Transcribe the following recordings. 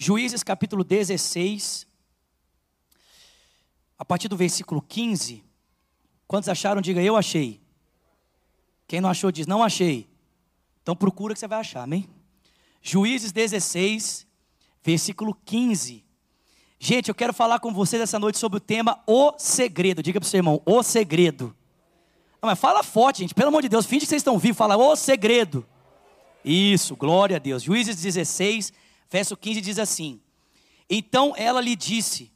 Juízes capítulo 16, a partir do versículo 15. Quantos acharam? Diga eu achei. Quem não achou diz não achei. Então procura que você vai achar, amém? Juízes 16, versículo 15. Gente, eu quero falar com vocês essa noite sobre o tema O Segredo. Diga para o seu irmão, O Segredo. Não, mas fala forte, gente, pelo amor de Deus, finge que vocês estão vivos, fala O Segredo. Isso, glória a Deus. Juízes 16, verso 15 diz assim: Então ela lhe disse: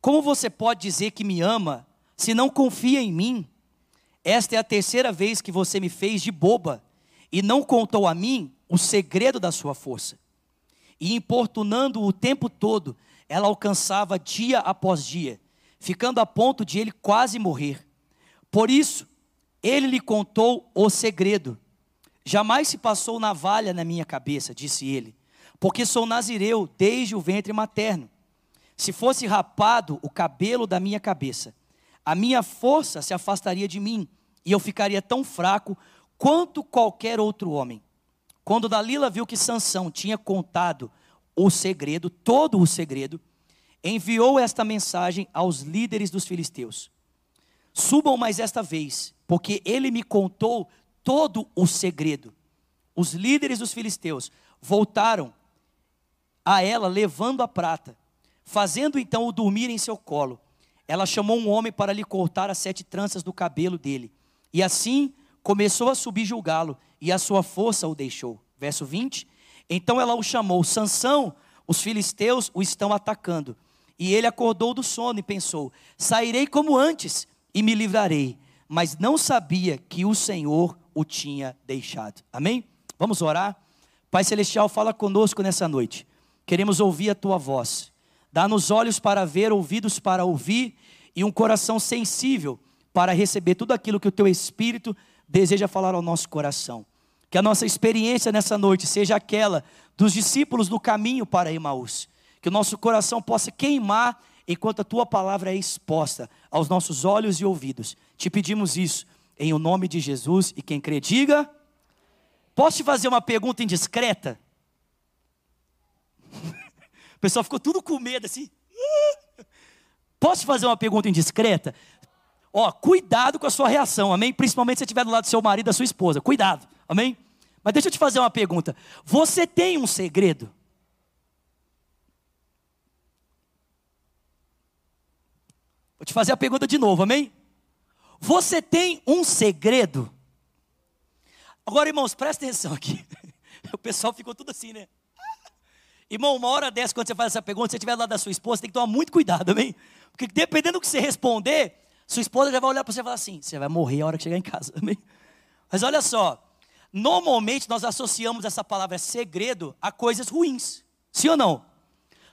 Como você pode dizer que me ama se não confia em mim? Esta é a terceira vez que você me fez de boba e não contou a mim o segredo da sua força. E importunando o tempo todo, ela alcançava dia após dia, ficando a ponto de ele quase morrer. Por isso, ele lhe contou o segredo. Jamais se passou navalha na minha cabeça, disse ele, porque sou nazireu desde o ventre materno. Se fosse rapado o cabelo da minha cabeça, a minha força se afastaria de mim, e eu ficaria tão fraco quanto qualquer outro homem. Quando Dalila viu que Sansão tinha contado o segredo, todo o segredo, enviou esta mensagem aos líderes dos filisteus: Subam mais esta vez, porque ele me contou todo o segredo. Os líderes dos filisteus voltaram a ela levando a prata, fazendo então o dormir em seu colo. Ela chamou um homem para lhe cortar as sete tranças do cabelo dele, e assim começou a subjulgá-lo, e a sua força o deixou. Verso 20. Então ela o chamou: Sansão, os filisteus o estão atacando. E ele acordou do sono e pensou: Sairei como antes e me livrarei. Mas não sabia que o Senhor o tinha deixado. Amém? Vamos orar? Pai Celestial, fala conosco nessa noite. Queremos ouvir a tua voz. Dá-nos olhos para ver, ouvidos para ouvir e um coração sensível para receber tudo aquilo que o teu Espírito deseja falar ao nosso coração. Que a nossa experiência nessa noite seja aquela dos discípulos do caminho para Emaús. Que o nosso coração possa queimar enquanto a tua palavra é exposta aos nossos olhos e ouvidos. Te pedimos isso em o nome de Jesus e quem crê, diga. Posso te fazer uma pergunta indiscreta? O pessoal ficou tudo com medo assim. Posso fazer uma pergunta indiscreta? Ó, cuidado com a sua reação, amém? Principalmente se você estiver do lado do seu marido, da sua esposa. Cuidado, amém? Mas deixa eu te fazer uma pergunta. Você tem um segredo? Vou te fazer a pergunta de novo, amém? Você tem um segredo? Agora, irmãos, presta atenção aqui. O pessoal ficou tudo assim, né? Irmão, uma hora dessa, quando você faz essa pergunta, se você estiver lá da sua esposa, tem que tomar muito cuidado, amém? Porque dependendo do que você responder, sua esposa já vai olhar para você e falar assim: você vai morrer a hora que chegar em casa, amém? Mas olha só, normalmente nós associamos essa palavra segredo a coisas ruins, sim ou não?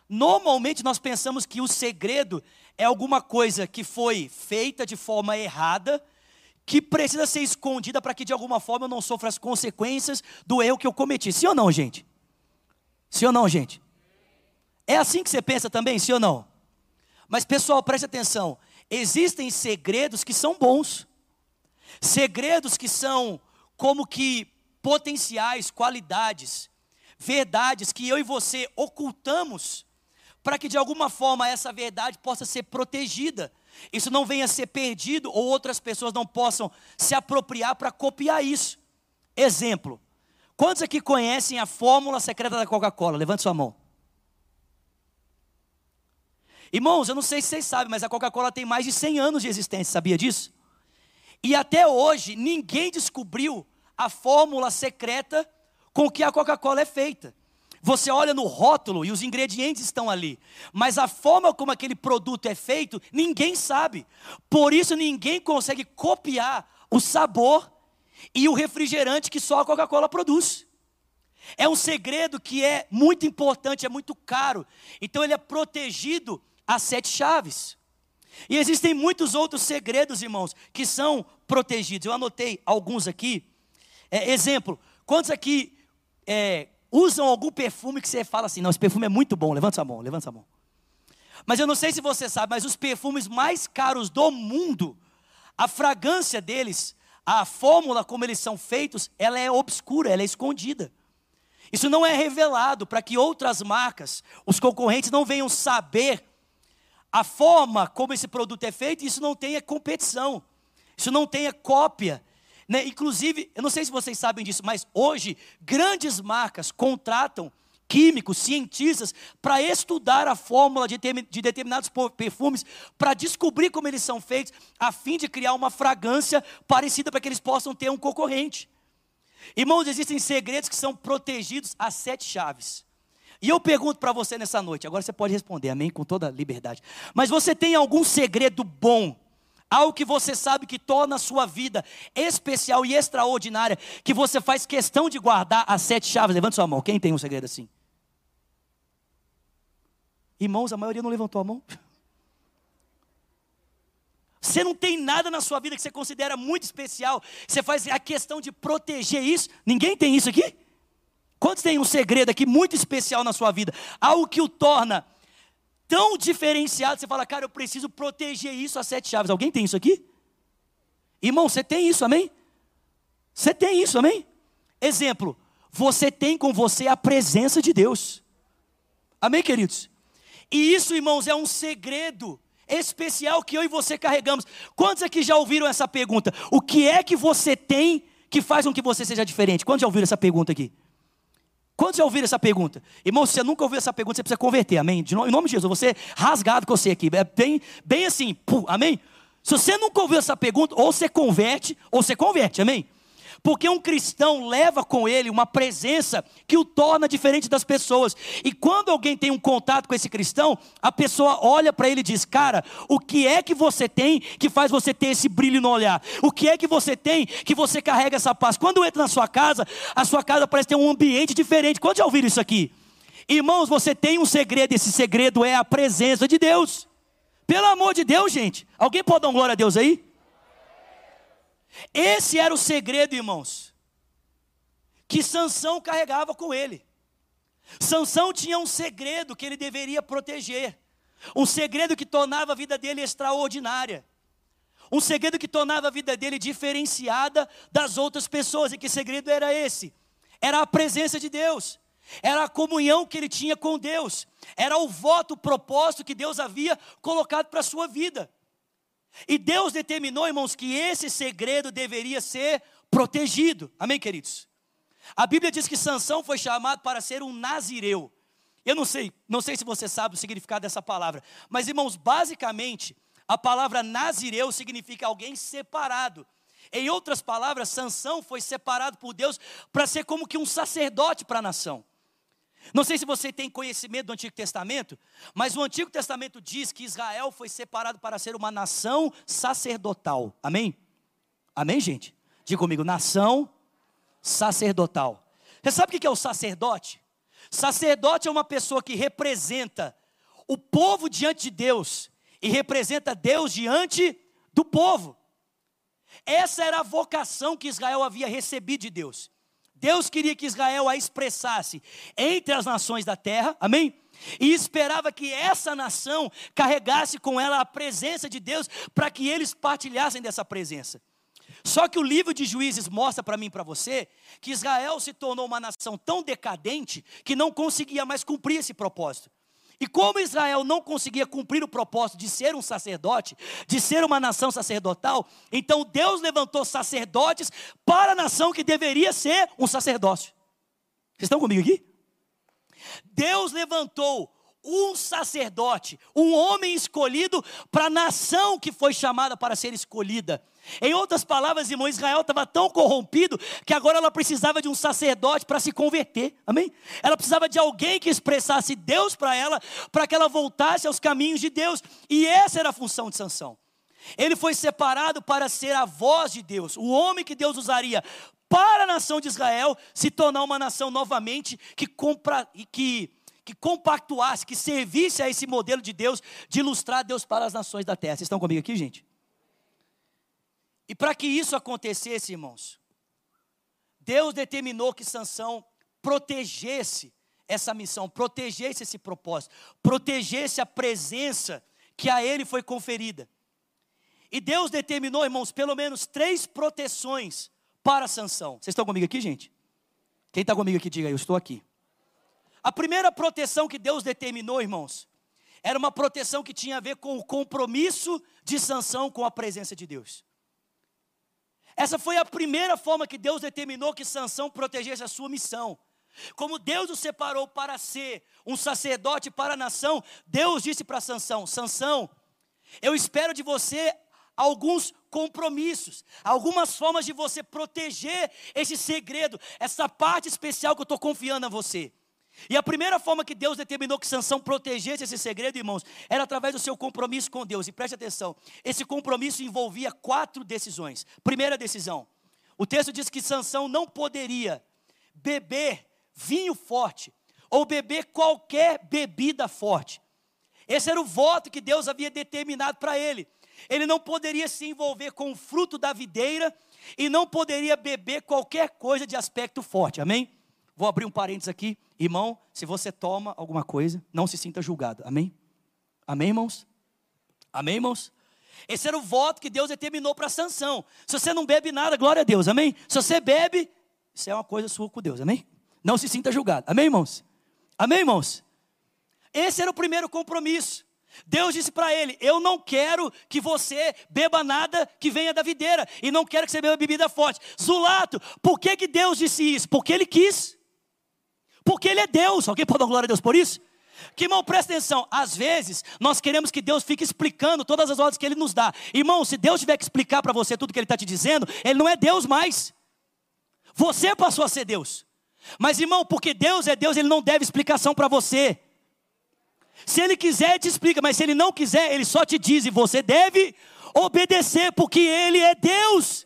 Normalmente nós pensamos que o segredo é alguma coisa que foi feita de forma errada, que precisa ser escondida para que de alguma forma eu não sofra as consequências do erro que eu cometi. Sim ou não, gente? Sim ou não, gente? É assim que você pensa também, sim ou não? Mas pessoal, preste atenção existem segredos que são bons, segredos que são como que potenciais, qualidades, verdades que eu e você ocultamos, para que de alguma forma essa verdade possa ser protegida, isso não venha a ser perdido ou outras pessoas não possam se apropriar para copiar isso. Exemplo: quantos aqui conhecem a fórmula secreta da Coca-Cola? Levante sua mão. Irmãos, eu não sei se vocês sabem, mas a Coca-Cola tem mais de 100 anos de existência, sabia disso? E até hoje, ninguém descobriu a fórmula secreta com que a Coca-Cola é feita. Você olha no rótulo e os ingredientes estão ali, mas a forma como aquele produto é feito, ninguém sabe. Por isso, ninguém consegue copiar o sabor e o refrigerante que só a Coca-Cola produz. É um segredo que é muito importante, é muito caro, então ele é protegido as sete chaves. E existem muitos outros segredos, irmãos, que são protegidos. Eu anotei alguns aqui. É, exemplo, quantos aqui é, usam algum perfume que você fala assim, não, esse perfume é muito bom, levanta sua mão, levanta sua mão. Mas eu não sei se você sabe, mas os perfumes mais caros do mundo, a fragrância deles, a fórmula como eles são feitos, ela é obscura, ela é escondida. Isso não é revelado para que outras marcas, os concorrentes, não venham saber a forma como esse produto é feito, isso não tenha competição, isso não tenha cópia. Né? Inclusive, eu não sei se vocês sabem disso, mas hoje grandes marcas contratam químicos, cientistas, para estudar a fórmula de, de determinados perfumes, para descobrir como eles são feitos, a fim de criar uma fragrância parecida para que eles possam ter um concorrente. Irmãos, existem segredos que são protegidos a sete chaves. E eu pergunto para você nessa noite, agora você pode responder, amém, com toda liberdade. Mas você tem algum segredo bom? Algo que você sabe que torna a sua vida especial e extraordinária, que você faz questão de guardar as sete chaves. Levante sua mão. Quem tem um segredo assim? Irmãos, a maioria não levantou a mão. Você não tem nada na sua vida que você considera muito especial. Você faz a questão de proteger isso. Ninguém tem isso aqui? Quantos tem um segredo aqui muito especial na sua vida? Algo que o torna tão diferenciado. Você fala, cara, eu preciso proteger isso a sete chaves. Alguém tem isso aqui? Irmão, você tem isso, amém? Você tem isso, amém? Exemplo, você tem com você a presença de Deus. Amém, queridos? E isso, irmãos, é um segredo especial que eu e você carregamos. Quantos aqui já ouviram essa pergunta? O que é que você tem que faz com que você seja diferente? Quantos já ouviram essa pergunta aqui? Quantos já ouviram essa pergunta? Irmão, se você nunca ouviu essa pergunta, você precisa converter, amém? De em nome de Jesus, você rasgado com você aqui, é bem, bem assim, pum, amém? Se você nunca ouviu essa pergunta, ou você converte, ou você converte, amém? Porque um cristão leva com ele uma presença que o torna diferente das pessoas. E quando alguém tem um contato com esse cristão, a pessoa olha para ele e diz: Cara, o que é que você tem que faz você ter esse brilho no olhar? O que é que você tem que você carrega essa paz? Quando entra na sua casa, a sua casa parece ter um ambiente diferente. Quando já ouviram isso aqui? Irmãos, você tem um segredo, esse segredo é a presença de Deus. Pelo amor de Deus, gente. Alguém pode dar glória a Deus aí? Esse era o segredo, irmãos, que Sansão carregava com ele. Sansão tinha um segredo que ele deveria proteger, um segredo que tornava a vida dele extraordinária, um segredo que tornava a vida dele diferenciada das outras pessoas. E que segredo era esse? Era a presença de Deus, era a comunhão que ele tinha com Deus, era o voto, o propósito que Deus havia colocado para a sua vida. E Deus determinou, irmãos, que esse segredo deveria ser protegido. Amém, queridos? A Bíblia diz que Sansão foi chamado para ser um nazireu. Eu não sei, não sei se você sabe o significado dessa palavra, mas irmãos, basicamente, a palavra nazireu significa alguém separado. Em outras palavras, Sansão foi separado por Deus para ser como que um sacerdote para a nação. Não sei se você tem conhecimento do Antigo Testamento, mas o Antigo Testamento diz que Israel foi separado para ser uma nação sacerdotal. Amém? Amém, gente? Diga comigo, nação sacerdotal. Você sabe o que é o sacerdote? Sacerdote é uma pessoa que representa o povo diante de Deus e representa Deus diante do povo. Essa era a vocação que Israel havia recebido de Deus. Deus queria que Israel a expressasse entre as nações da terra, amém? E esperava que essa nação carregasse com ela a presença de Deus para que eles partilhassem dessa presença. Só que o livro de Juízes mostra para mim e para você que Israel se tornou uma nação tão decadente que não conseguia mais cumprir esse propósito. E como Israel não conseguia cumprir o propósito de ser um sacerdote, de ser uma nação sacerdotal, então Deus levantou sacerdotes para a nação que deveria ser um sacerdócio. Vocês estão comigo aqui? Deus levantou um sacerdote, um homem escolhido para a nação que foi chamada para ser escolhida. Em outras palavras, irmão, Israel estava tão corrompido que agora ela precisava de um sacerdote para se converter, amém? Ela precisava de alguém que expressasse Deus para ela, para que ela voltasse aos caminhos de Deus, e essa era a função de Sansão. Ele foi separado para ser a voz de Deus, o homem que Deus usaria para a nação de Israel se tornar uma nação novamente que, compra, que, que compactuasse, que servisse a esse modelo de Deus de ilustrar Deus para as nações da terra. Vocês estão comigo aqui, gente? E para que isso acontecesse, irmãos, Deus determinou que Sansão protegesse essa missão, protegesse esse propósito, protegesse a presença que a ele foi conferida. E Deus determinou, irmãos, pelo menos três proteções para Sansão. Vocês estão comigo aqui, gente? Quem está comigo aqui, diga eu estou aqui. A primeira proteção que Deus determinou, irmãos, era uma proteção que tinha a ver com o compromisso de sanção com a presença de Deus. Essa foi a primeira forma que Deus determinou que Sansão protegesse a sua missão. Como Deus o separou para ser um sacerdote para a nação, Deus disse para Sansão: Sansão, eu espero de você alguns compromissos, algumas formas de você proteger esse segredo, essa parte especial que eu estou confiando a você. E a primeira forma que Deus determinou que Sansão protegesse esse segredo, irmãos, era através do seu compromisso com Deus. E preste atenção, esse compromisso envolvia quatro decisões. Primeira decisão, o texto diz que Sansão não poderia beber vinho forte ou beber qualquer bebida forte. Esse era o voto que Deus havia determinado para ele. Ele não poderia se envolver com o fruto da videira e não poderia beber qualquer coisa de aspecto forte. Amém? Vou abrir um parênteses aqui. Irmão, se você toma alguma coisa, não se sinta julgado. Amém? Amém, irmãos? Amém, irmãos? Esse era o voto que Deus determinou para Sansão. Se você não bebe nada, glória a Deus. Amém? Se você bebe, isso é uma coisa sua com Deus. Amém? Não se sinta julgado. Amém, irmãos? Amém, irmãos? Esse era o primeiro compromisso. Deus disse para ele: Eu não quero que você beba nada que venha da videira, e não quero que você beba bebida forte. Zulato, por que, que Deus disse isso? Porque ele quis. Porque Ele é Deus. Alguém pode dar glória a Deus por isso? Que irmão, presta atenção. Às vezes, nós queremos que Deus fique explicando todas as ordens que Ele nos dá. Irmão, se Deus tiver que explicar para você tudo que Ele está te dizendo, Ele não é Deus mais. Você passou a ser Deus. Mas, irmão, porque Deus é Deus, Ele não deve explicação para você. Se Ele quiser, Ele te explica, mas se Ele não quiser, Ele só te diz e você deve obedecer, porque Ele é Deus.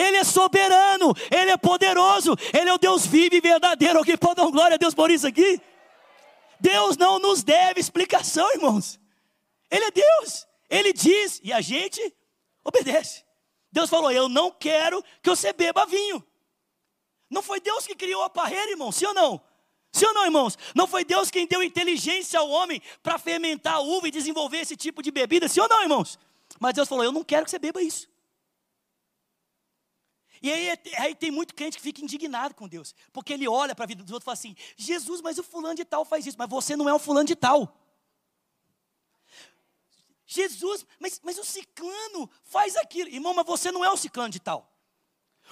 Ele é soberano, Ele é poderoso, Ele é o Deus vivo e verdadeiro. Alguém pode dar glória a Deus por isso aqui? Deus não nos deve explicação, irmãos. Ele é Deus, Ele diz e a gente obedece. Deus falou: Eu não quero que você beba vinho. Não foi Deus que criou a parreira, irmão, sim ou não? Sim ou não, irmãos? Não foi Deus quem deu inteligência ao homem para fermentar a uva e desenvolver esse tipo de bebida, sim ou não, irmãos? Mas Deus falou: Eu não quero que você beba isso. E aí, aí, tem muito crente que fica indignado com Deus, porque ele olha para a vida dos outros e fala assim: Jesus, mas o fulano de tal faz isso, mas você não é o fulano de tal. Jesus, mas, mas o ciclano faz aquilo, irmão, mas você não é o ciclano de tal.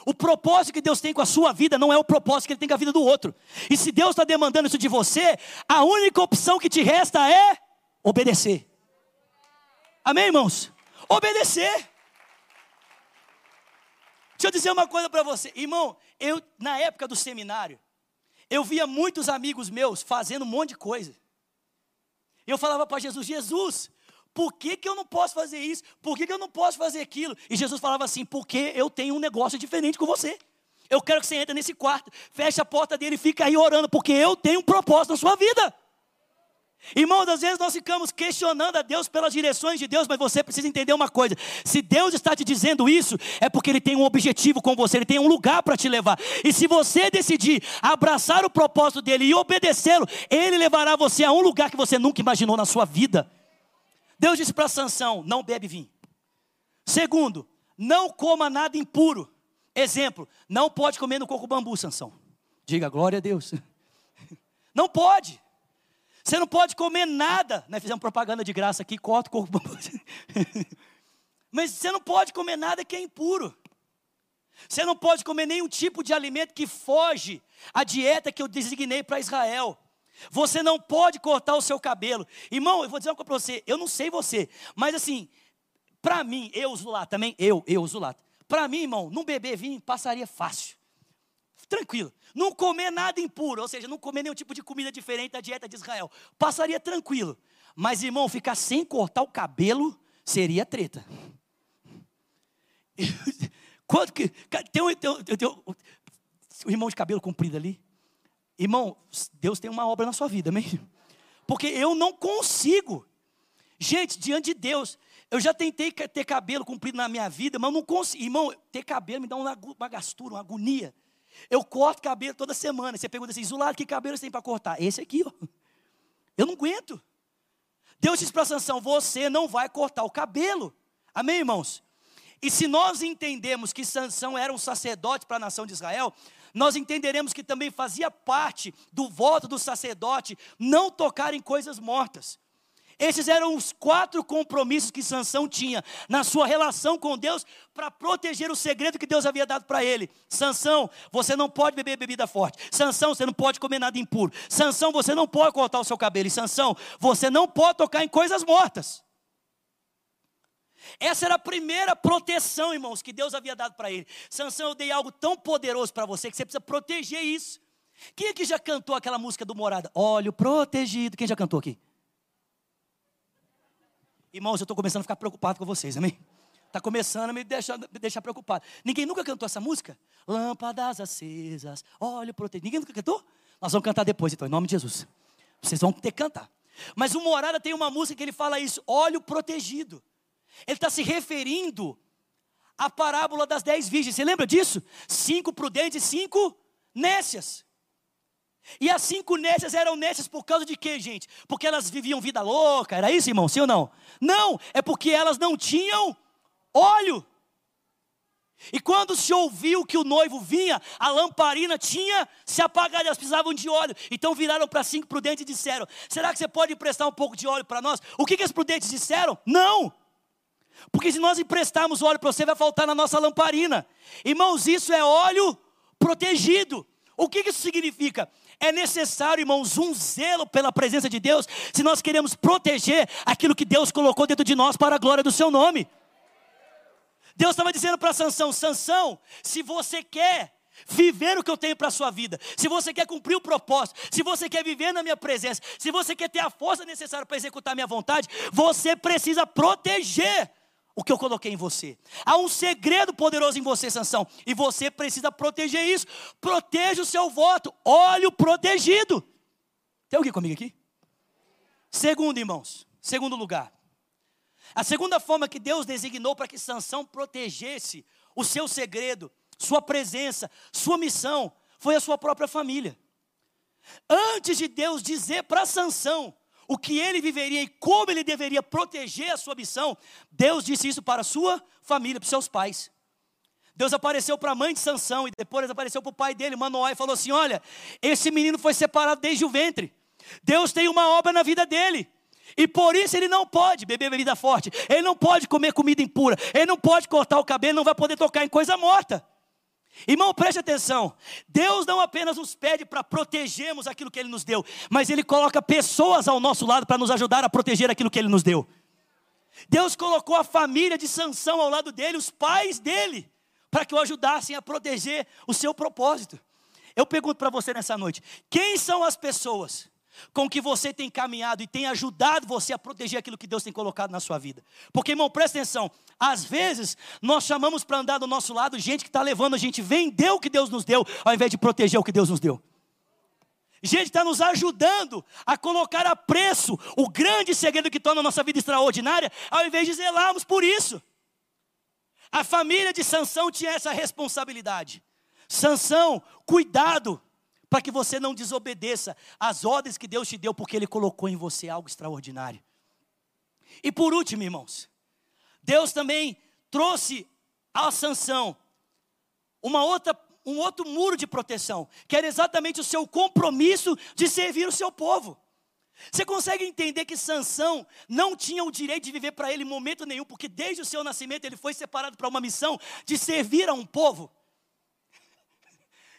O propósito que Deus tem com a sua vida não é o propósito que Ele tem com a vida do outro. E se Deus está demandando isso de você, a única opção que te resta é obedecer. Amém, irmãos? Obedecer. Deixa eu dizer uma coisa para você, irmão. Eu na época do seminário, eu via muitos amigos meus fazendo um monte de coisa. Eu falava para Jesus: Jesus, por que, que eu não posso fazer isso? Por que, que eu não posso fazer aquilo? E Jesus falava assim: porque eu tenho um negócio diferente com você. Eu quero que você entre nesse quarto, feche a porta dele e fique aí orando, porque eu tenho um propósito na sua vida. Irmãos, às vezes nós ficamos questionando a Deus pelas direções de Deus, mas você precisa entender uma coisa: se Deus está te dizendo isso, é porque Ele tem um objetivo com você, Ele tem um lugar para te levar. E se você decidir abraçar o propósito dele e obedecê-lo, Ele levará você a um lugar que você nunca imaginou na sua vida. Deus disse para Sansão: não bebe vinho. Segundo, não coma nada impuro. Exemplo, não pode comer no coco bambu, Sansão. Diga glória a Deus. Não pode. Você não pode comer nada. Nós fizemos propaganda de graça aqui, corta o corpo. Mas você não pode comer nada que é impuro. Você não pode comer nenhum tipo de alimento que foge à dieta que eu designei para Israel. Você não pode cortar o seu cabelo. Irmão, eu vou dizer uma coisa para você. Eu não sei você, mas assim, para mim, eu uso lá também, eu, eu uso lá. Para mim, irmão, não beber vinho passaria fácil. Tranquilo. Não comer nada impuro, ou seja, não comer nenhum tipo de comida diferente da dieta de Israel. Passaria tranquilo. Mas, irmão, ficar sem cortar o cabelo seria treta. Quanto que. Tem um, tem, um, tem um, o irmão de cabelo comprido ali. Irmão, Deus tem uma obra na sua vida, amém? Porque eu não consigo. Gente, diante de Deus, eu já tentei ter cabelo comprido na minha vida, mas não consigo. Irmão, ter cabelo me dá uma gastura, uma agonia. Eu corto cabelo toda semana. Você pergunta assim, Zulado, que cabelo você tem para cortar? Esse aqui, ó. Eu não aguento. Deus disse para Sansão: você não vai cortar o cabelo. Amém, irmãos? E se nós entendemos que Sansão era um sacerdote para a nação de Israel, nós entenderemos que também fazia parte do voto do sacerdote não tocar em coisas mortas. Esses eram os quatro compromissos que Sansão tinha na sua relação com Deus para proteger o segredo que Deus havia dado para ele. Sansão, você não pode beber bebida forte. Sansão, você não pode comer nada impuro. Sansão, você não pode cortar o seu cabelo. E Sansão, você não pode tocar em coisas mortas. Essa era a primeira proteção, irmãos, que Deus havia dado para ele. Sansão, eu dei algo tão poderoso para você que você precisa proteger isso. Quem aqui já cantou aquela música do Morada? Olho protegido. Quem já cantou aqui? Irmãos, eu estou começando a ficar preocupado com vocês, amém? Está começando a me deixar, me deixar preocupado. Ninguém nunca cantou essa música? Lâmpadas acesas, olho protegido. Ninguém nunca cantou? Nós vamos cantar depois, então, em nome de Jesus. Vocês vão ter que cantar. Mas o Morada tem uma música que ele fala isso, óleo protegido. Ele está se referindo à parábola das dez virgens. Você lembra disso? Cinco prudentes e cinco nécias. E as cinco nécias eram nécias por causa de quê, gente? Porque elas viviam vida louca, era isso, irmão? Sim ou não? Não, é porque elas não tinham óleo. E quando se ouviu que o noivo vinha, a lamparina tinha se apagado, elas precisavam de óleo. Então viraram para cinco prudentes e disseram: Será que você pode emprestar um pouco de óleo para nós? O que, que as prudentes disseram? Não! Porque se nós emprestarmos óleo para você, vai faltar na nossa lamparina. Irmãos, isso é óleo protegido. O que isso significa? É necessário, irmãos, um zelo pela presença de Deus, se nós queremos proteger aquilo que Deus colocou dentro de nós para a glória do seu nome. Deus estava dizendo para Sansão: Sansão, se você quer viver o que eu tenho para a sua vida, se você quer cumprir o propósito, se você quer viver na minha presença, se você quer ter a força necessária para executar a minha vontade, você precisa proteger o que eu coloquei em você. Há um segredo poderoso em você, Sansão, e você precisa proteger isso. Proteja o seu voto, óleo protegido. Tem alguém comigo aqui? Segundo, irmãos, segundo lugar. A segunda forma que Deus designou para que Sansão protegesse o seu segredo, sua presença, sua missão, foi a sua própria família. Antes de Deus dizer para Sansão o que ele viveria e como ele deveria proteger a sua missão, Deus disse isso para a sua família, para os seus pais. Deus apareceu para a mãe de Sansão e depois apareceu para o pai dele, Manoá, e falou assim: Olha, esse menino foi separado desde o ventre. Deus tem uma obra na vida dele. E por isso ele não pode beber bebida forte, ele não pode comer comida impura, ele não pode cortar o cabelo, não vai poder tocar em coisa morta. Irmão, preste atenção. Deus não apenas nos pede para protegermos aquilo que Ele nos deu, mas Ele coloca pessoas ao nosso lado para nos ajudar a proteger aquilo que Ele nos deu. Deus colocou a família de Sansão ao lado dele, os pais dele, para que o ajudassem a proteger o seu propósito. Eu pergunto para você nessa noite: quem são as pessoas com que você tem caminhado e tem ajudado você a proteger aquilo que Deus tem colocado na sua vida. Porque, irmão, presta atenção, às vezes nós chamamos para andar do nosso lado gente que está levando a gente vender o que Deus nos deu, ao invés de proteger o que Deus nos deu. Gente está nos ajudando a colocar a preço o grande segredo que torna a nossa vida extraordinária, ao invés de zelarmos por isso. A família de Sansão tinha essa responsabilidade. Sansão, cuidado, para que você não desobedeça às ordens que Deus te deu, porque Ele colocou em você algo extraordinário. E por último, irmãos, Deus também trouxe a sanção uma outra, um outro muro de proteção, que era exatamente o seu compromisso de servir o seu povo. Você consegue entender que Sansão não tinha o direito de viver para ele em momento nenhum, porque desde o seu nascimento ele foi separado para uma missão de servir a um povo?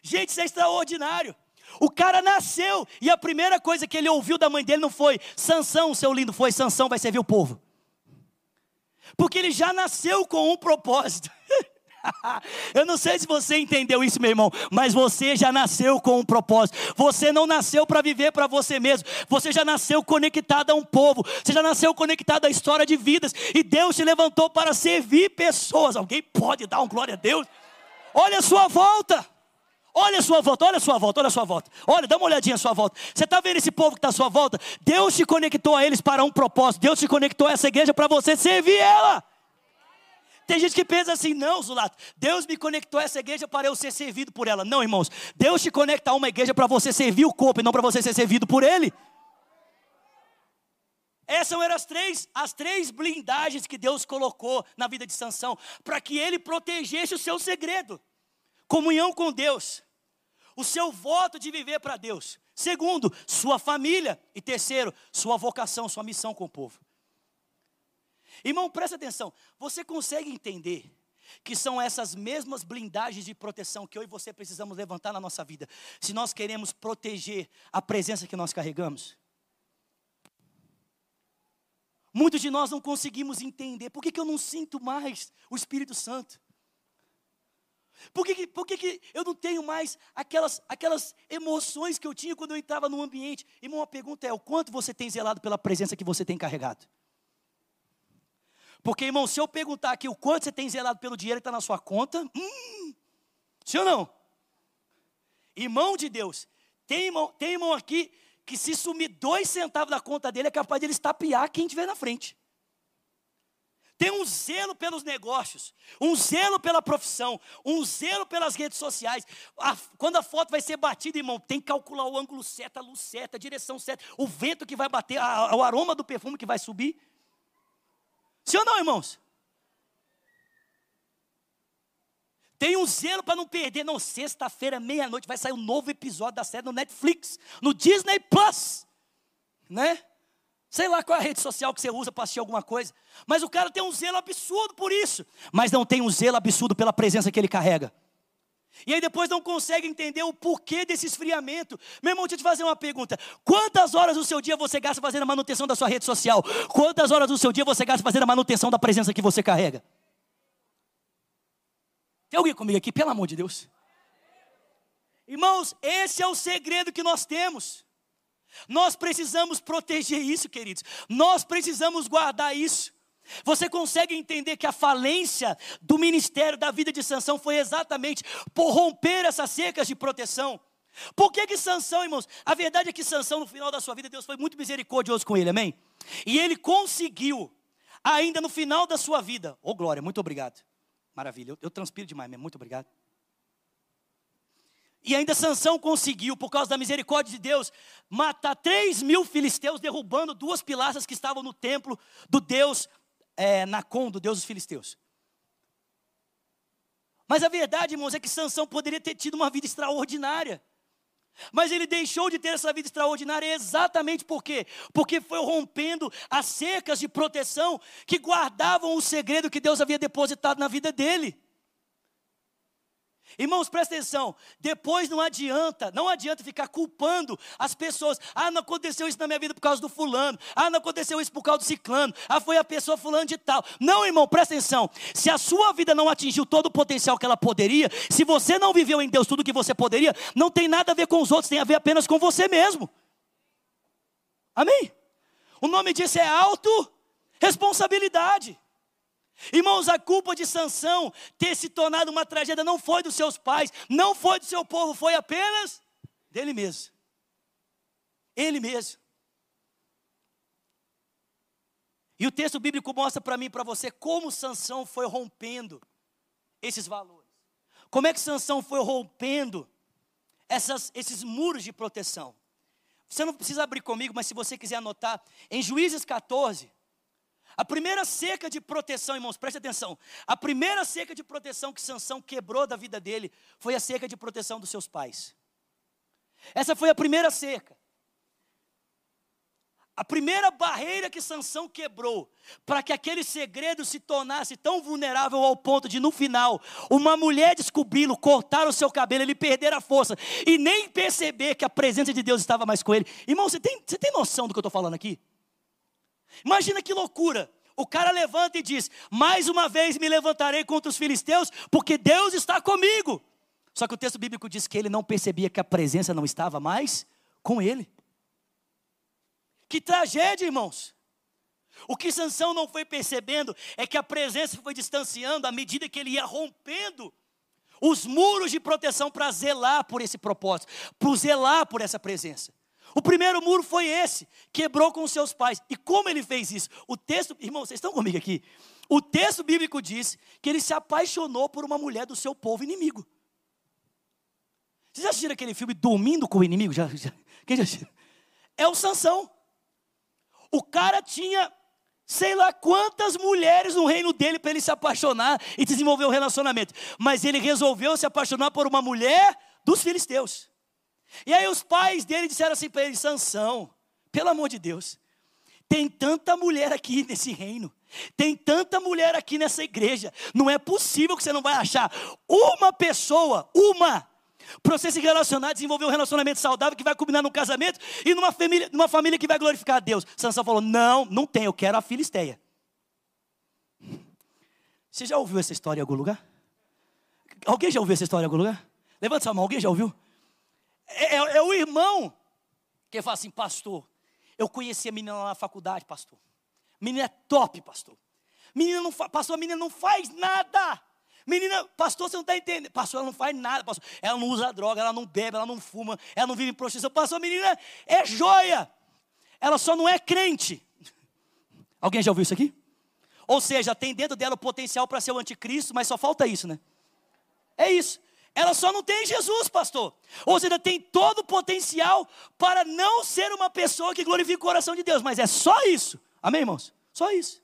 Gente, isso é extraordinário. O cara nasceu e a primeira coisa que ele ouviu da mãe dele não foi Sansão, seu lindo, foi Sansão vai servir o povo. Porque ele já nasceu com um propósito. Eu não sei se você entendeu isso, meu irmão, mas você já nasceu com um propósito. Você não nasceu para viver para você mesmo. Você já nasceu conectado a um povo. Você já nasceu conectado à história de vidas. E Deus te levantou para servir pessoas. Alguém pode dar um glória a Deus? Olha a sua volta. Olha a sua volta, olha a sua volta, olha a sua volta. Olha, dá uma olhadinha à sua volta. Você está vendo esse povo que está à sua volta? Deus te conectou a eles para um propósito. Deus te conectou a essa igreja para você servir ela. Tem gente que pensa assim, não, Zulato, Deus me conectou a essa igreja para eu ser servido por ela. Não, irmãos, Deus te conecta a uma igreja para você servir o corpo e não para você ser servido por ele. Essas eram as três, as três blindagens que Deus colocou na vida de Sansão, para que ele protegesse o seu segredo comunhão com Deus, o seu voto de viver para Deus. Segundo, sua família. E terceiro, sua vocação, sua missão com o povo. Irmão, presta atenção. Você consegue entender que são essas mesmas blindagens de proteção que eu e você precisamos levantar na nossa vida, se nós queremos proteger a presença que nós carregamos? Muitos de nós não conseguimos entender por que, que eu não sinto mais o Espírito Santo. Por que, por que, que eu não tenho mais aquelas, aquelas emoções que eu tinha quando eu entrava no ambiente? Irmão, a pergunta é: o quanto você tem zelado pela presença que você tem carregado? Porque, irmão, se eu perguntar aqui o quanto você tem zelado pelo dinheiro que está na sua conta, hum, sim ou não? Irmão de Deus, tem irmão, tem irmão aqui que se sumir dois centavos da conta dele, é capaz de ele estapear quem estiver na frente. Tem um zelo pelos negócios, um zelo pela profissão, um zelo pelas redes sociais. A, quando a foto vai ser batida, irmão, tem que calcular o ângulo certo, a luz certa, a direção certa, o vento que vai bater, a, o aroma do perfume que vai subir. Sim ou não, irmãos? Tem um zelo para não perder. Não, sexta-feira, meia-noite, vai sair um novo episódio da série no Netflix, no Disney Plus. Né? Sei lá qual é a rede social que você usa para assistir alguma coisa. Mas o cara tem um zelo absurdo por isso. Mas não tem um zelo absurdo pela presença que ele carrega. E aí depois não consegue entender o porquê desse esfriamento. Meu irmão, deixa eu te fazer uma pergunta. Quantas horas do seu dia você gasta fazendo a manutenção da sua rede social? Quantas horas do seu dia você gasta fazendo a manutenção da presença que você carrega? Tem alguém comigo aqui, pelo amor de Deus? Irmãos, esse é o segredo que nós temos. Nós precisamos proteger isso, queridos. Nós precisamos guardar isso. Você consegue entender que a falência do ministério da vida de Sansão foi exatamente por romper essas cercas de proteção? Por que que Sansão, irmãos? A verdade é que Sansão no final da sua vida Deus foi muito misericordioso com ele, amém? E ele conseguiu ainda no final da sua vida. Oh glória, muito obrigado. Maravilha, eu, eu transpiro demais mesmo, muito obrigado. E ainda Sansão conseguiu, por causa da misericórdia de Deus, matar três mil filisteus, derrubando duas pilastras que estavam no templo do Deus é, Nacon, do Deus dos filisteus. Mas a verdade, irmãos, é que Sansão poderia ter tido uma vida extraordinária. Mas ele deixou de ter essa vida extraordinária exatamente por quê? Porque foi rompendo as cercas de proteção que guardavam o segredo que Deus havia depositado na vida dele. Irmãos, presta atenção. Depois não adianta, não adianta ficar culpando as pessoas. Ah, não aconteceu isso na minha vida por causa do fulano. Ah, não aconteceu isso por causa do ciclano. Ah, foi a pessoa fulano de tal. Não, irmão, presta atenção. Se a sua vida não atingiu todo o potencial que ela poderia, se você não viveu em Deus tudo o que você poderia, não tem nada a ver com os outros, tem a ver apenas com você mesmo. Amém? O nome disso é auto-responsabilidade. Irmãos, a culpa de Sansão ter se tornado uma tragédia não foi dos seus pais, não foi do seu povo, foi apenas dele mesmo. Ele mesmo. E o texto bíblico mostra para mim e para você como Sansão foi rompendo esses valores. Como é que Sansão foi rompendo essas, esses muros de proteção. Você não precisa abrir comigo, mas se você quiser anotar, em Juízes 14, a primeira seca de proteção, irmãos, preste atenção. A primeira seca de proteção que Sansão quebrou da vida dele foi a seca de proteção dos seus pais. Essa foi a primeira seca. A primeira barreira que Sansão quebrou para que aquele segredo se tornasse tão vulnerável ao ponto de no final uma mulher descobri-lo, cortar o seu cabelo, ele perder a força e nem perceber que a presença de Deus estava mais com ele. Irmão, você tem, você tem noção do que eu estou falando aqui? Imagina que loucura. O cara levanta e diz: Mais uma vez me levantarei contra os filisteus, porque Deus está comigo. Só que o texto bíblico diz que ele não percebia que a presença não estava mais com ele. Que tragédia, irmãos. O que Sansão não foi percebendo é que a presença foi distanciando à medida que ele ia rompendo os muros de proteção para zelar por esse propósito, para zelar por essa presença. O primeiro muro foi esse, quebrou com seus pais. E como ele fez isso? O texto, irmão, vocês estão comigo aqui? O texto bíblico diz que ele se apaixonou por uma mulher do seu povo inimigo. Vocês já assistiram aquele filme Dormindo com o Inimigo? Já, já, quem já assistiu? É o Sansão. O cara tinha sei lá quantas mulheres no reino dele para ele se apaixonar e desenvolver um relacionamento. Mas ele resolveu se apaixonar por uma mulher dos filisteus. E aí os pais dele disseram assim para ele: Sansão, pelo amor de Deus, tem tanta mulher aqui nesse reino, tem tanta mulher aqui nessa igreja, não é possível que você não vai achar uma pessoa, uma, para você se relacionar, desenvolver um relacionamento saudável que vai culminar num casamento e numa família, numa família que vai glorificar a Deus. Sansão falou: Não, não tem, eu quero a filisteia. Você já ouviu essa história em algum lugar? Alguém já ouviu essa história em algum lugar? Levanta sua mão, alguém já ouviu? É, é, é o irmão que fala assim, pastor, eu conheci a menina lá na faculdade, pastor. Menina é top, pastor. Menina não pastor, a menina não faz nada. Menina, pastor, você não está entendendo. Pastor, ela não faz nada, pastor. Ela não usa droga, ela não bebe, ela não fuma, ela não vive em prostituição. Pastor, a menina é joia. Ela só não é crente. Alguém já ouviu isso aqui? Ou seja, tem dentro dela o potencial para ser o anticristo, mas só falta isso, né? É isso. Ela só não tem Jesus, pastor. Ou seja, tem todo o potencial para não ser uma pessoa que glorifica o coração de Deus, mas é só isso. Amém, irmãos? Só isso.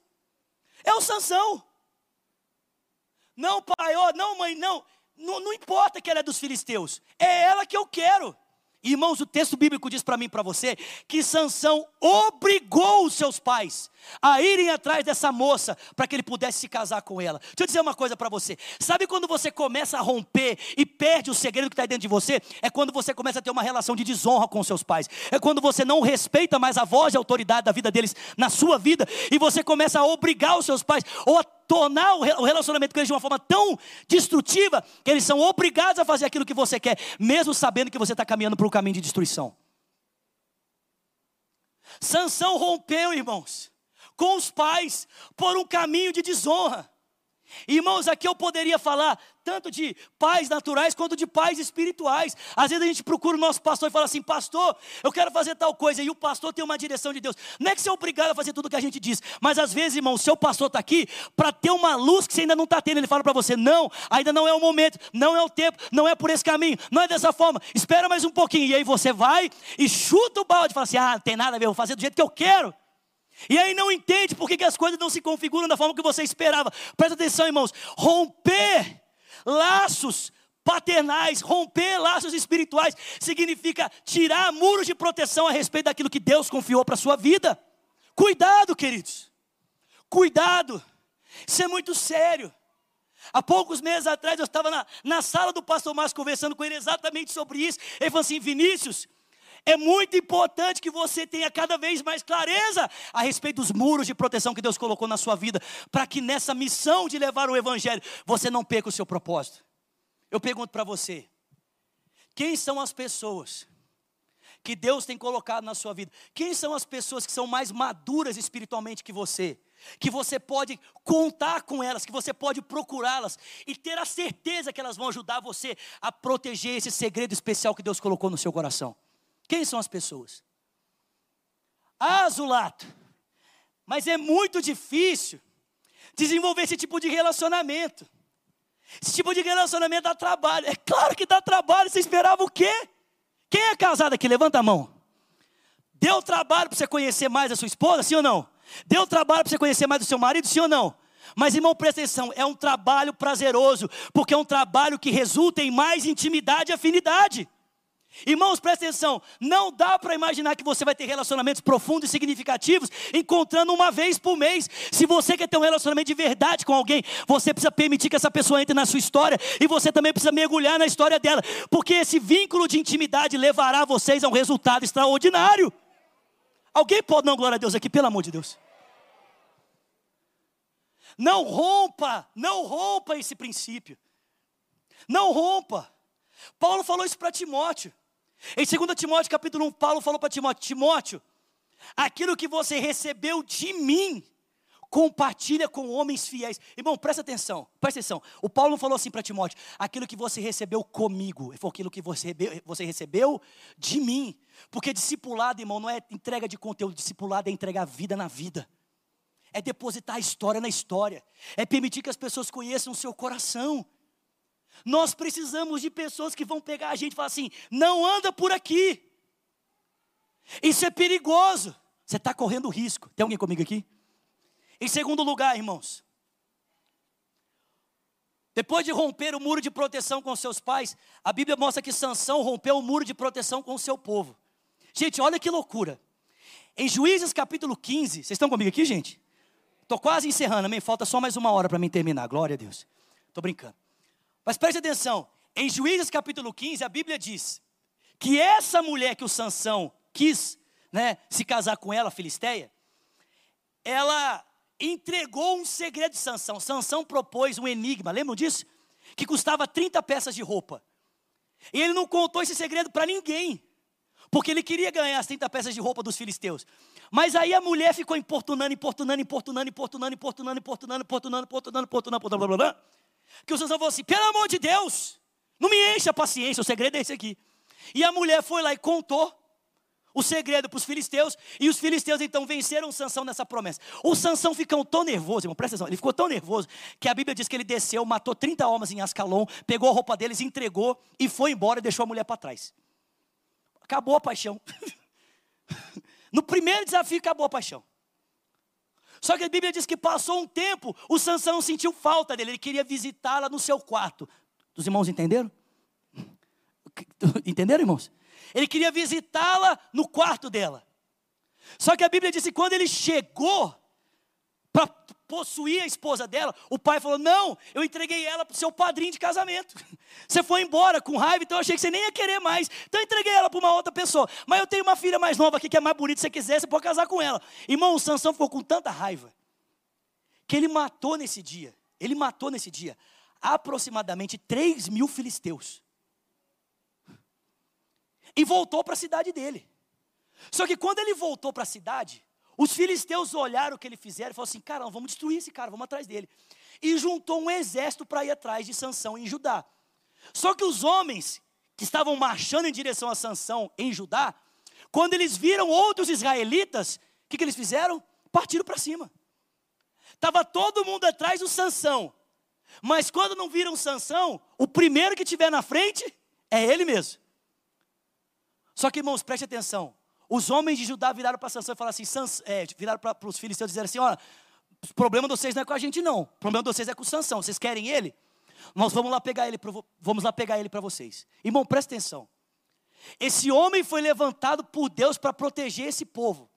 É o Sansão. Não, pai, oh, não, mãe, não. não. Não importa que ela é dos filisteus. É ela que eu quero. Irmãos, o texto bíblico diz para mim e para você que Sansão obrigou os seus pais a irem atrás dessa moça para que ele pudesse se casar com ela. Deixa eu dizer uma coisa para você. Sabe quando você começa a romper e perde o segredo que está dentro de você? É quando você começa a ter uma relação de desonra com seus pais. É quando você não respeita mais a voz e a autoridade da vida deles na sua vida e você começa a obrigar os seus pais ou a tornar o relacionamento com eles de uma forma tão destrutiva que eles são obrigados a fazer aquilo que você quer, mesmo sabendo que você está caminhando para um caminho de destruição. Sansão rompeu, irmãos com os pais por um caminho de desonra. Irmãos, aqui eu poderia falar tanto de pais naturais quanto de pais espirituais. Às vezes a gente procura o nosso pastor e fala assim: Pastor, eu quero fazer tal coisa, e o pastor tem uma direção de Deus. Não é que você é obrigado a fazer tudo o que a gente diz, mas às vezes, irmão, o seu pastor está aqui para ter uma luz que você ainda não está tendo. Ele fala para você: Não, ainda não é o momento, não é o tempo, não é por esse caminho, não é dessa forma, espera mais um pouquinho. E aí você vai e chuta o balde e fala assim: Ah, não tem nada a ver, vou fazer do jeito que eu quero. E aí não entende por que, as coisas não se configuram da forma que você esperava. Presta atenção, irmãos. Romper laços paternais, romper laços espirituais, significa tirar muros de proteção a respeito daquilo que Deus confiou para a sua vida. Cuidado, queridos. Cuidado. Isso é muito sério. Há poucos meses atrás eu estava na, na sala do pastor Márcio conversando com ele exatamente sobre isso. Ele falou assim: Vinícius, é muito importante que você tenha cada vez mais clareza a respeito dos muros de proteção que Deus colocou na sua vida, para que nessa missão de levar o Evangelho você não perca o seu propósito. Eu pergunto para você: quem são as pessoas que Deus tem colocado na sua vida? Quem são as pessoas que são mais maduras espiritualmente que você? Que você pode contar com elas, que você pode procurá-las e ter a certeza que elas vão ajudar você a proteger esse segredo especial que Deus colocou no seu coração. Quem são as pessoas? Ah, Zulato, mas é muito difícil desenvolver esse tipo de relacionamento. Esse tipo de relacionamento dá trabalho. É claro que dá trabalho. Você esperava o quê? Quem é casado aqui? Levanta a mão. Deu trabalho para você conhecer mais a sua esposa, sim ou não? Deu trabalho para você conhecer mais o seu marido, sim ou não? Mas, irmão, presta atenção: é um trabalho prazeroso, porque é um trabalho que resulta em mais intimidade e afinidade. Irmãos, presta atenção, não dá para imaginar que você vai ter relacionamentos profundos e significativos encontrando uma vez por mês. Se você quer ter um relacionamento de verdade com alguém, você precisa permitir que essa pessoa entre na sua história e você também precisa mergulhar na história dela, porque esse vínculo de intimidade levará vocês a um resultado extraordinário. Alguém pode não glória a Deus aqui, pelo amor de Deus? Não rompa, não rompa esse princípio. Não rompa. Paulo falou isso para Timóteo. Em 2 Timóteo capítulo 1, Paulo falou para Timóteo: Timóteo, aquilo que você recebeu de mim, compartilha com homens fiéis. Irmão, presta atenção, presta atenção. O Paulo não falou assim para Timóteo: aquilo que você recebeu comigo, foi aquilo que você recebeu, você recebeu de mim. Porque discipulado, irmão, não é entrega de conteúdo, discipulado é entregar vida na vida. É depositar a história na história. É permitir que as pessoas conheçam o seu coração. Nós precisamos de pessoas que vão pegar a gente e falar assim: não anda por aqui. Isso é perigoso. Você está correndo risco. Tem alguém comigo aqui? Em segundo lugar, irmãos, Depois de romper o muro de proteção com seus pais, a Bíblia mostra que Sansão rompeu o muro de proteção com o seu povo. Gente, olha que loucura. Em Juízes capítulo 15, vocês estão comigo aqui, gente? Estou quase encerrando, amém? Falta só mais uma hora para mim terminar, glória a Deus. Estou brincando. Mas preste atenção, em Juízes capítulo 15, a Bíblia diz que essa mulher que o Sansão quis né, se casar com ela, Filisteia, ela entregou um segredo de Sansão. Sansão propôs um enigma, lembram disso? Que custava 30 peças de roupa. E ele não contou esse segredo para ninguém, porque ele queria ganhar as 30 peças de roupa dos filisteus. Mas aí a mulher ficou importunando, importunando, importunando, importunando, importunando, importunando, importunando, importunando, importunando, importunando, blá, que o Sansão falou assim: pelo amor de Deus, não me encha a paciência, o segredo é esse aqui. E a mulher foi lá e contou o segredo para os filisteus, e os filisteus então venceram Sansão nessa promessa. O Sansão ficou tão nervoso, irmão, presta atenção, ele ficou tão nervoso, que a Bíblia diz que ele desceu, matou 30 homens em Ascalon, pegou a roupa deles, entregou, e foi embora e deixou a mulher para trás. Acabou a paixão. no primeiro desafio, acabou a paixão. Só que a Bíblia diz que passou um tempo, o Sansão sentiu falta dele, ele queria visitá-la no seu quarto. Os irmãos entenderam? Entenderam, irmãos? Ele queria visitá-la no quarto dela. Só que a Bíblia diz que quando ele chegou possuir a esposa dela, o pai falou: Não, eu entreguei ela para o seu padrinho de casamento. Você foi embora com raiva, então eu achei que você nem ia querer mais. Então eu entreguei ela para uma outra pessoa. Mas eu tenho uma filha mais nova aqui que é mais bonita, se você quiser, você pode casar com ela. Irmão, o Sansão ficou com tanta raiva que ele matou nesse dia. Ele matou nesse dia aproximadamente 3 mil filisteus e voltou para a cidade dele. Só que quando ele voltou para a cidade, os filisteus olharam o que ele fizeram e falaram assim: cara, vamos destruir esse cara, vamos atrás dele. E juntou um exército para ir atrás de Sansão em Judá. Só que os homens que estavam marchando em direção a Sansão em Judá, quando eles viram outros israelitas, o que, que eles fizeram? Partiram para cima. Estava todo mundo atrás do Sansão. Mas quando não viram Sansão, o primeiro que tiver na frente é ele mesmo. Só que, irmãos, preste atenção. Os homens de Judá viraram para Sansão e falaram assim: Sans, é, viraram para os filisteus e disseram assim: olha, o problema de vocês não é com a gente, não. O problema de vocês é com Sansão. Vocês querem ele? Nós vamos lá pegar ele, vamos lá pegar ele para vocês. Irmão, preste atenção. Esse homem foi levantado por Deus para proteger esse povo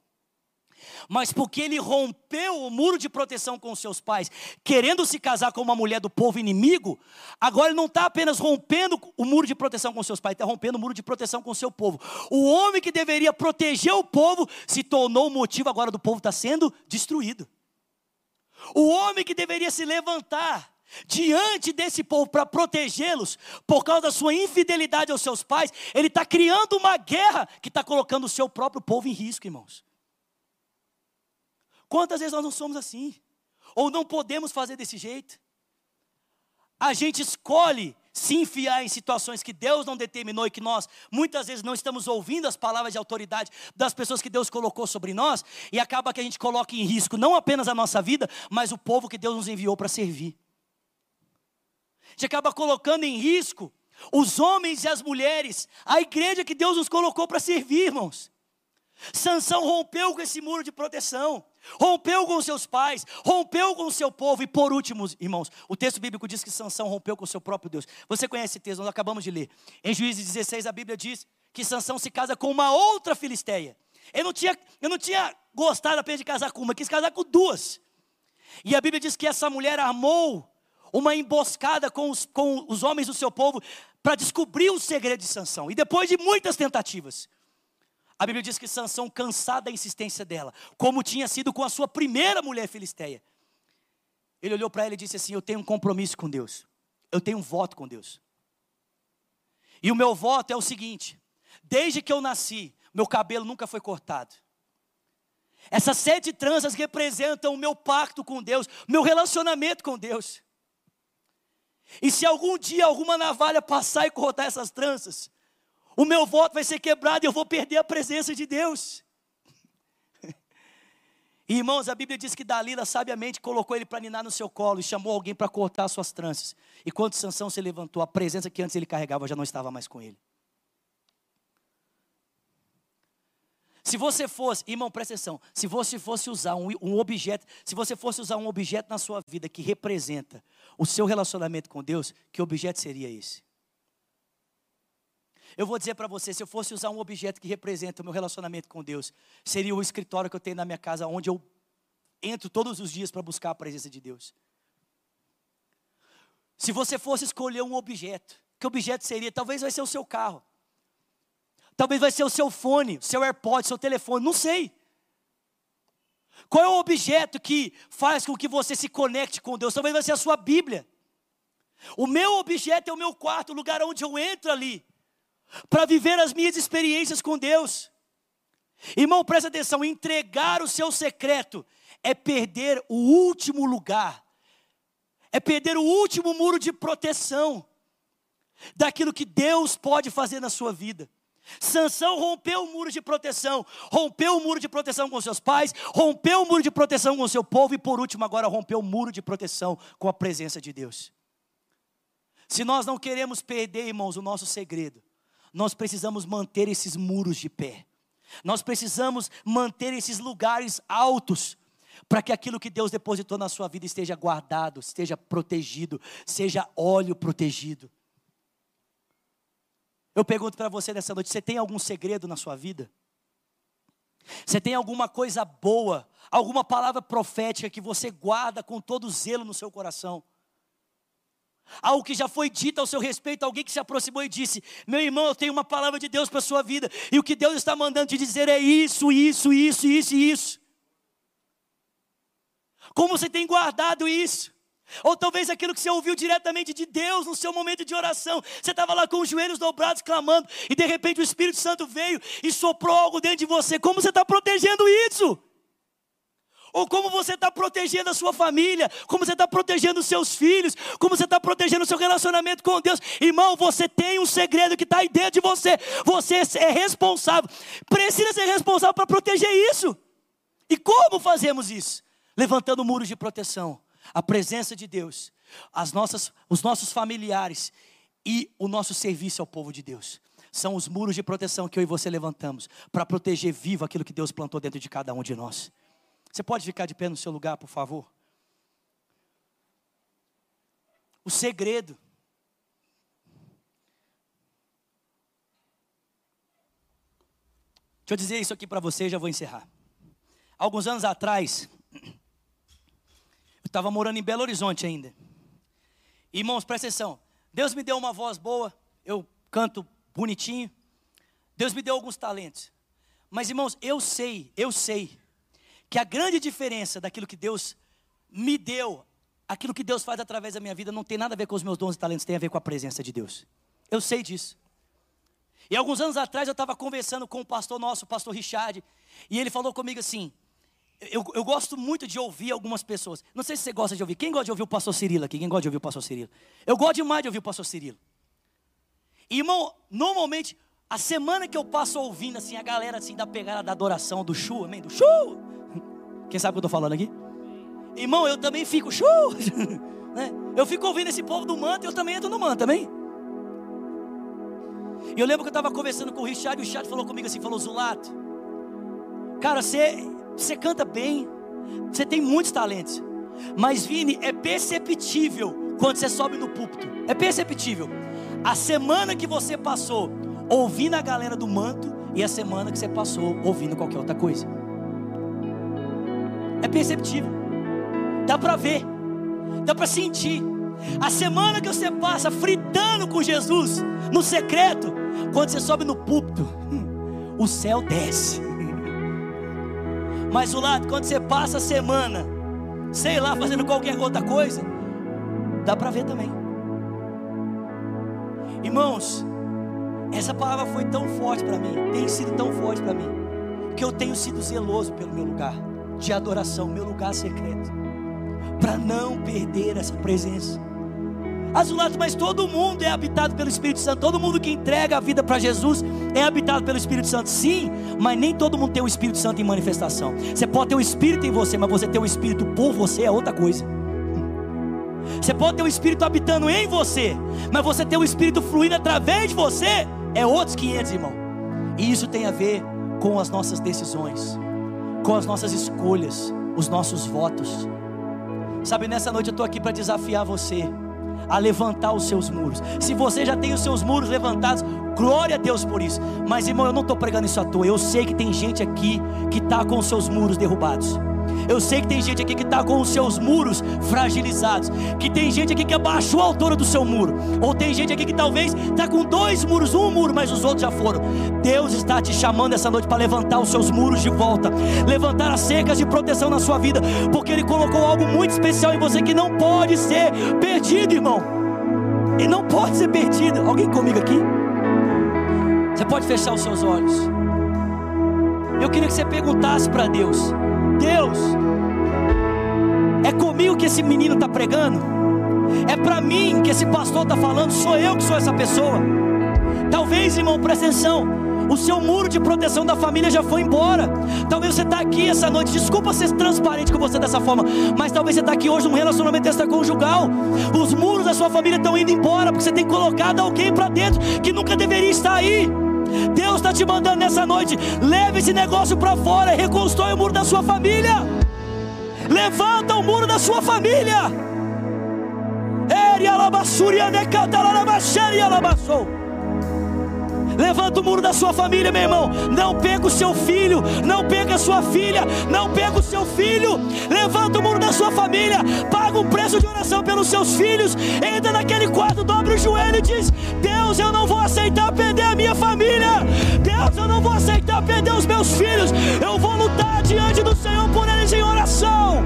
mas porque ele rompeu o muro de proteção com seus pais, querendo se casar com uma mulher do povo inimigo, agora ele não está apenas rompendo o muro de proteção com seus pais, está rompendo o muro de proteção com seu povo. O homem que deveria proteger o povo se tornou o motivo agora do povo estar tá sendo destruído. O homem que deveria se levantar diante desse povo para protegê-los, por causa da sua infidelidade aos seus pais, ele está criando uma guerra que está colocando o seu próprio povo em risco, irmãos. Quantas vezes nós não somos assim? Ou não podemos fazer desse jeito? A gente escolhe se enfiar em situações que Deus não determinou e que nós muitas vezes não estamos ouvindo as palavras de autoridade das pessoas que Deus colocou sobre nós e acaba que a gente coloca em risco não apenas a nossa vida, mas o povo que Deus nos enviou para servir. A gente acaba colocando em risco os homens e as mulheres, a igreja que Deus nos colocou para servir, irmãos. Sansão rompeu com esse muro de proteção rompeu com seus pais, rompeu com o seu povo, e por último, irmãos, o texto bíblico diz que Sansão rompeu com seu próprio Deus. Você conhece esse texto, nós acabamos de ler. Em Juízes 16, a Bíblia diz que Sansão se casa com uma outra filisteia. Eu não tinha, eu não tinha gostado apenas de casar com uma, quis casar com duas. E a Bíblia diz que essa mulher armou uma emboscada com os, com os homens do seu povo para descobrir o segredo de Sansão. E depois de muitas tentativas, a Bíblia diz que Sansão, cansado da insistência dela, como tinha sido com a sua primeira mulher filisteia, ele olhou para ela e disse assim: Eu tenho um compromisso com Deus, eu tenho um voto com Deus. E o meu voto é o seguinte: desde que eu nasci, meu cabelo nunca foi cortado. Essas sete tranças representam o meu pacto com Deus, meu relacionamento com Deus. E se algum dia alguma navalha passar e cortar essas tranças, o meu voto vai ser quebrado e eu vou perder a presença de Deus. Irmãos, a Bíblia diz que Dalila sabiamente colocou ele para ninar no seu colo e chamou alguém para cortar as suas tranças. E quando Sansão se levantou, a presença que antes ele carregava já não estava mais com ele. Se você fosse, irmão, presta atenção. Se você fosse usar um, um, objeto, se você fosse usar um objeto na sua vida que representa o seu relacionamento com Deus, que objeto seria esse? Eu vou dizer para você, se eu fosse usar um objeto que representa o meu relacionamento com Deus, seria o escritório que eu tenho na minha casa, onde eu entro todos os dias para buscar a presença de Deus. Se você fosse escolher um objeto, que objeto seria? Talvez vai ser o seu carro. Talvez vai ser o seu fone, seu AirPod, seu telefone, não sei. Qual é o objeto que faz com que você se conecte com Deus? Talvez vai ser a sua Bíblia. O meu objeto é o meu quarto, o lugar onde eu entro ali, para viver as minhas experiências com Deus. Irmão, presta atenção: entregar o seu secreto é perder o último lugar, é perder o último muro de proteção daquilo que Deus pode fazer na sua vida. Sansão rompeu o muro de proteção, rompeu o muro de proteção com seus pais, rompeu o muro de proteção com seu povo e por último agora rompeu o muro de proteção com a presença de Deus. Se nós não queremos perder, irmãos, o nosso segredo, nós precisamos manter esses muros de pé. Nós precisamos manter esses lugares altos para que aquilo que Deus depositou na sua vida esteja guardado, esteja protegido, seja óleo protegido. Eu pergunto para você nessa noite: você tem algum segredo na sua vida? Você tem alguma coisa boa, alguma palavra profética que você guarda com todo zelo no seu coração? Algo que já foi dito ao seu respeito, alguém que se aproximou e disse: Meu irmão, eu tenho uma palavra de Deus para a sua vida, e o que Deus está mandando te dizer é isso, isso, isso, isso e isso. Como você tem guardado isso? Ou talvez aquilo que você ouviu diretamente de Deus no seu momento de oração. Você estava lá com os joelhos dobrados, clamando, e de repente o Espírito Santo veio e soprou algo dentro de você. Como você está protegendo isso? Ou como você está protegendo a sua família, como você está protegendo os seus filhos, como você está protegendo o seu relacionamento com Deus. Irmão, você tem um segredo que está aí dentro de você. Você é responsável, precisa ser responsável para proteger isso. E como fazemos isso? Levantando muros de proteção a presença de Deus, as nossas, os nossos familiares e o nosso serviço ao povo de Deus. São os muros de proteção que eu e você levantamos para proteger vivo aquilo que Deus plantou dentro de cada um de nós. Você pode ficar de pé no seu lugar, por favor? O segredo. Deixa eu dizer isso aqui para você e já vou encerrar. Alguns anos atrás, estava morando em Belo Horizonte ainda. Irmãos, presta atenção. Deus me deu uma voz boa, eu canto bonitinho. Deus me deu alguns talentos. Mas, irmãos, eu sei, eu sei, que a grande diferença daquilo que Deus me deu, aquilo que Deus faz através da minha vida, não tem nada a ver com os meus dons e talentos, tem a ver com a presença de Deus. Eu sei disso. E alguns anos atrás eu estava conversando com o pastor nosso, o pastor Richard, e ele falou comigo assim: eu, eu, gosto muito de ouvir algumas pessoas. Não sei se você gosta de ouvir. Quem gosta de ouvir o pastor Cirilo aqui? Quem gosta de ouvir o pastor Cirilo? Eu gosto demais de ouvir o pastor Cirilo. Irmão, normalmente, a semana que eu passo ouvindo assim, a galera assim da pegada da adoração, do chu, amém? Do chu! Quem sabe o que eu estou falando aqui? Irmão, eu também fico chu! né? Eu fico ouvindo esse povo do manto e eu também entro no manto, amém? E eu lembro que eu estava conversando com o Richard e o Richard falou comigo assim, falou, Zulato, cara, você você canta bem, você tem muitos talentos. Mas, Vini, é perceptível quando você sobe no púlpito. É perceptível. A semana que você passou ouvindo a galera do manto e a semana que você passou ouvindo qualquer outra coisa. É perceptível. Dá para ver. Dá para sentir. A semana que você passa fritando com Jesus no secreto, quando você sobe no púlpito, o céu desce. Mas o lado, quando você passa a semana, sei lá, fazendo qualquer outra coisa, dá para ver também. Irmãos, essa palavra foi tão forte para mim, tem sido tão forte para mim, que eu tenho sido zeloso pelo meu lugar de adoração, meu lugar secreto, para não perder essa presença. Azulato, mas todo mundo é habitado pelo Espírito Santo. Todo mundo que entrega a vida para Jesus é habitado pelo Espírito Santo. Sim, mas nem todo mundo tem o Espírito Santo em manifestação. Você pode ter o Espírito em você, mas você ter o Espírito por você é outra coisa. Você pode ter o Espírito habitando em você, mas você ter o Espírito fluindo através de você é outros 500, irmão. E isso tem a ver com as nossas decisões, com as nossas escolhas, os nossos votos. Sabe, nessa noite eu estou aqui para desafiar você a levantar os seus muros. Se você já tem os seus muros levantados, glória a Deus por isso. Mas irmão, eu não estou pregando isso à toa. Eu sei que tem gente aqui que está com os seus muros derrubados. Eu sei que tem gente aqui que está com os seus muros fragilizados. Que tem gente aqui que abaixou a altura do seu muro. Ou tem gente aqui que talvez está com dois muros, um muro, mas os outros já foram. Deus está te chamando essa noite para levantar os seus muros de volta. Levantar as cercas de proteção na sua vida. Porque Ele colocou algo muito especial em você que não pode ser perdido, irmão. E não pode ser perdido. Alguém comigo aqui? Você pode fechar os seus olhos. Eu queria que você perguntasse para Deus. Deus, é comigo que esse menino está pregando? É para mim que esse pastor está falando? Sou eu que sou essa pessoa? Talvez, irmão, presta atenção. O seu muro de proteção da família já foi embora. Talvez você está aqui essa noite. Desculpa ser transparente com você dessa forma, mas talvez você está aqui hoje num relacionamento extraconjugal. Os muros da sua família estão indo embora porque você tem colocado alguém para dentro que nunca deveria estar aí. Deus está te mandando nessa noite. Leve esse negócio para fora. Reconstrói o muro da sua família. Levanta o muro da sua família. Levanta o muro da sua família, meu irmão. Não pega o seu filho, não pega a sua filha, não pega o seu filho. Levanta o muro da sua família, paga um preço de oração pelos seus filhos. Entra naquele quarto, dobra o joelho e diz: Deus, eu não vou aceitar perder a minha família. Deus, eu não vou aceitar perder os meus filhos. Eu vou lutar diante do Senhor por eles em oração.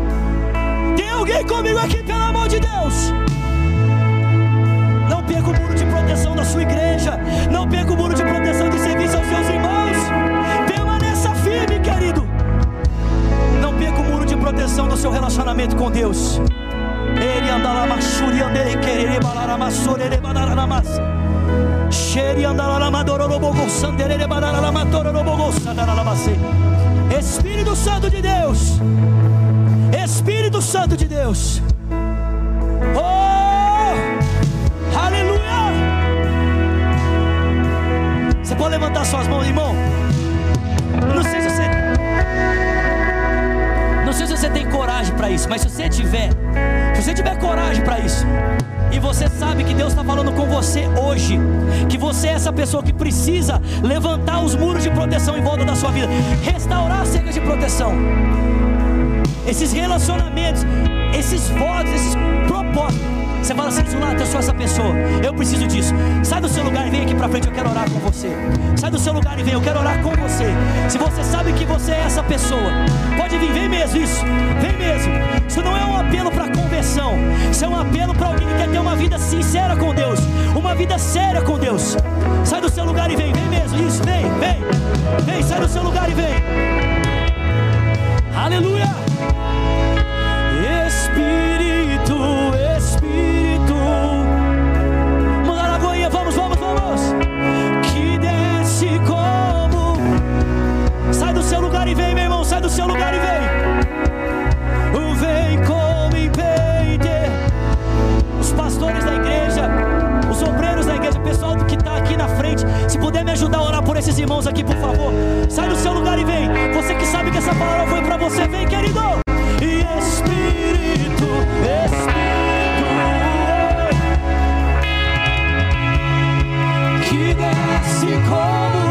Tem alguém comigo aqui, pelo amor de Deus? Perca o muro de proteção da sua igreja. Não perca o muro de proteção de serviço aos seus irmãos. Permaneça firme, querido. Não perca o muro de proteção do seu relacionamento com Deus. Ele anda lá, machuri, ande, querer, balarama, sorere, balarama. Xeri andarama, dororobogo, sanderere, balarama, dororobogo, sandarama. Espírito Santo de Deus. Espírito Santo de Deus. Oh! Aleluia! Você pode levantar suas mãos, irmão? Não sei se você. Não sei se você tem coragem para isso, mas se você tiver, se você tiver coragem para isso, e você sabe que Deus está falando com você hoje, que você é essa pessoa que precisa levantar os muros de proteção em volta da sua vida, restaurar as cercas de proteção, esses relacionamentos, esses votos, esses propósitos. Você fala assim, Zulato, eu sou essa pessoa, eu preciso disso. Sai do seu lugar e vem aqui para frente, eu quero orar com você. Sai do seu lugar e vem, eu quero orar com você. Se você sabe que você é essa pessoa, pode vir, vem mesmo isso, vem mesmo. Isso não é um apelo para conversão, isso é um apelo para alguém que quer ter uma vida sincera com Deus, uma vida séria com Deus. Sai do seu lugar e vem, vem mesmo, isso, vem, vem, vem, sai do seu lugar e vem. Aleluia. Espírito, seu lugar e vem. Vem como empeite. Os pastores da igreja, os obreiros da igreja, o pessoal que está aqui na frente. Se puder me ajudar a orar por esses irmãos aqui, por favor. Sai do seu lugar e vem. Você que sabe que essa palavra foi para você, vem, querido. E Espírito, Espírito, que desce como.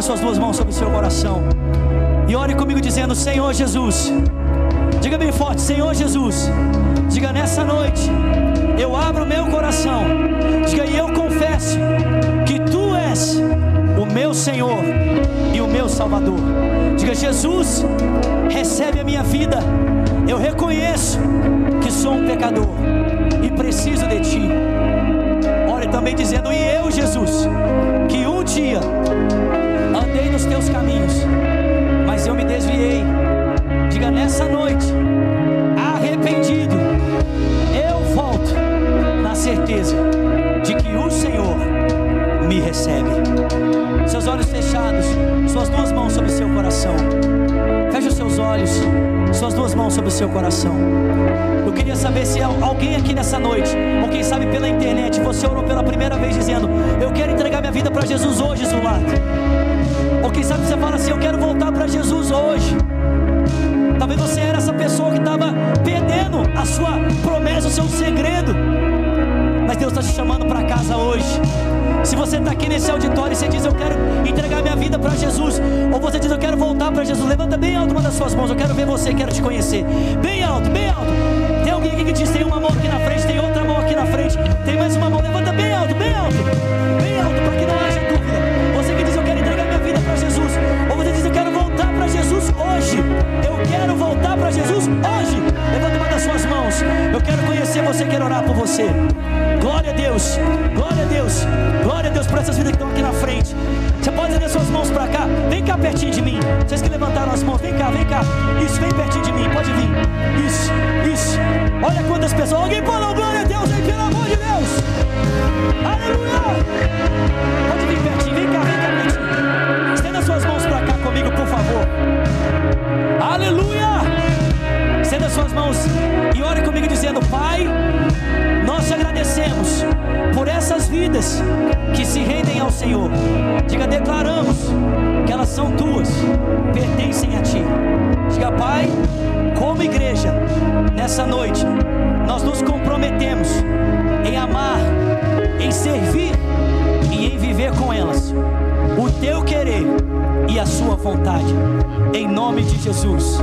As suas duas mãos sobre o seu coração. E ore comigo dizendo: Senhor Jesus. Diga bem forte: Senhor Jesus. Diga nessa noite, eu abro meu coração. Diga e eu confesso que tu és o meu Senhor e o meu Salvador. Diga: Jesus, recebe a minha vida. Eu reconheço que sou um pecador e preciso de ti. Ore também dizendo: E eu, Jesus, que um dia caminhos, mas eu me desviei. Diga nessa noite, arrependido, eu volto na certeza de que o Senhor me recebe. Seus olhos fechados, suas duas mãos sobre o seu coração. Feche os seus olhos, suas duas mãos sobre o seu coração. Eu queria saber se alguém aqui nessa noite, ou quem sabe pela internet, você orou pela primeira vez dizendo: Eu quero entregar minha vida para Jesus hoje, Zulato. Casa hoje. Se você está aqui nesse auditório e você diz eu quero entregar minha vida para Jesus, ou você diz eu quero voltar para Jesus, levanta bem alto uma das suas mãos. Eu quero ver você, quero te conhecer. Bem alto, bem alto. Tem alguém aqui que diz tem uma mão aqui na frente, tem outra mão aqui na frente, tem mais uma mão. Levanta bem Conhecer você, quero orar por você. Glória a Deus, glória a Deus, glória a Deus por essas vidas que estão aqui na frente. Você pode estender suas mãos para cá, vem cá pertinho de mim. Vocês que levantaram as mãos, vem cá, vem cá. Isso, vem pertinho de mim, pode vir. Isso, isso. Olha quantas pessoas. Alguém dar glória a Deus pelo amor de Deus. Aleluia. Pode vir pertinho, vem cá, vem cá pertinho. Estenda suas mãos para cá comigo, por favor. Aleluia estenda suas mãos e ore comigo dizendo: Pai, nós te agradecemos por essas vidas que se rendem ao Senhor. Diga, declaramos que elas são tuas, pertencem a ti. Diga, Pai, como igreja, nessa noite, nós nos comprometemos em amar, em servir e em viver com elas o teu querer e a sua vontade. Em nome de Jesus.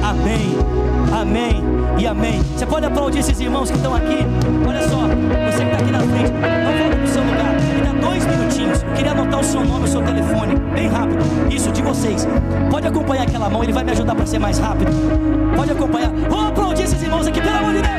Amém. Amém e amém. Você pode aplaudir esses irmãos que estão aqui. Olha só, você que está aqui na frente, não volta para o seu lugar. Me dá dois minutinhos. Eu queria anotar o seu nome, o seu telefone, bem rápido. Isso, de vocês. Pode acompanhar aquela mão, ele vai me ajudar para ser mais rápido. Pode acompanhar. Vamos aplaudir esses irmãos aqui, pelo amor de Deus.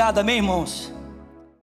Obrigado, amém, irmãos.